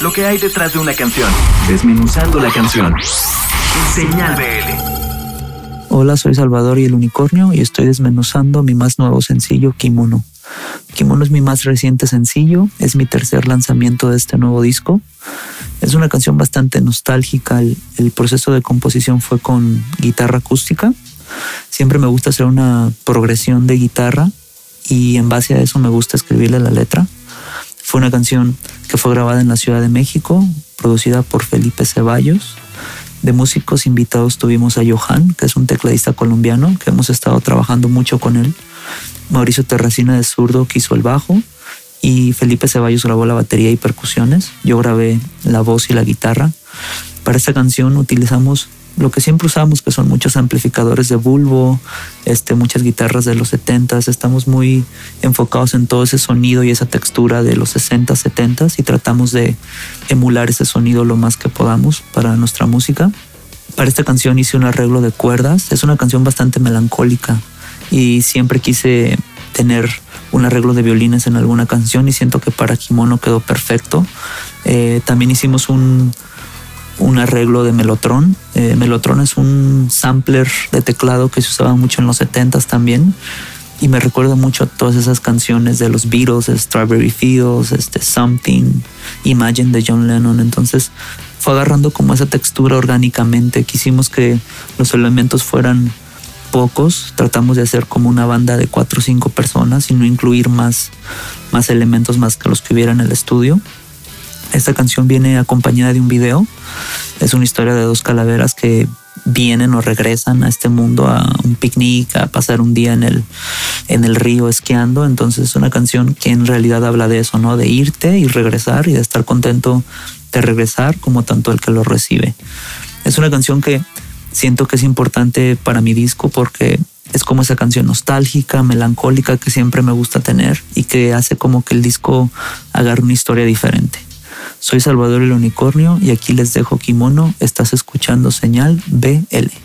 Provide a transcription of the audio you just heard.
lo que hay detrás de una canción, desmenuzando la canción. Señal BL. Hola, soy Salvador y el Unicornio y estoy desmenuzando mi más nuevo sencillo, Kimono. Kimono es mi más reciente sencillo, es mi tercer lanzamiento de este nuevo disco. Es una canción bastante nostálgica, el, el proceso de composición fue con guitarra acústica. Siempre me gusta hacer una progresión de guitarra y en base a eso me gusta escribirle la letra. Fue una canción que fue grabada en la Ciudad de México, producida por Felipe Ceballos. De músicos invitados tuvimos a Johan, que es un tecladista colombiano, que hemos estado trabajando mucho con él. Mauricio Terracina de Zurdo que hizo el bajo y Felipe Ceballos grabó la batería y percusiones. Yo grabé la voz y la guitarra. Para esta canción utilizamos lo que siempre usamos, que son muchos amplificadores de bulbo, este, muchas guitarras de los 70s. Estamos muy enfocados en todo ese sonido y esa textura de los 60s, 70s y tratamos de emular ese sonido lo más que podamos para nuestra música. Para esta canción hice un arreglo de cuerdas. Es una canción bastante melancólica y siempre quise tener un arreglo de violines en alguna canción y siento que para Kimono quedó perfecto. Eh, también hicimos un, un arreglo de Melotron. Eh, Melotron es un sampler de teclado que se usaba mucho en los 70s también. Y me recuerda mucho a todas esas canciones de los Beatles, Strawberry Fields, este, Something, Imagine de John Lennon. Entonces fue agarrando como esa textura orgánicamente. Quisimos que los elementos fueran pocos. Tratamos de hacer como una banda de cuatro o cinco personas y no incluir más, más elementos más que los que hubiera en el estudio. Esta canción viene acompañada de un video. Es una historia de dos calaveras que vienen o regresan a este mundo a un picnic, a pasar un día en el, en el río esquiando. Entonces es una canción que en realidad habla de eso, ¿no? De irte y regresar y de estar contento de regresar como tanto el que lo recibe. Es una canción que siento que es importante para mi disco porque es como esa canción nostálgica, melancólica que siempre me gusta tener y que hace como que el disco agarre una historia diferente. Soy Salvador el Unicornio y aquí les dejo kimono. Estás escuchando señal BL.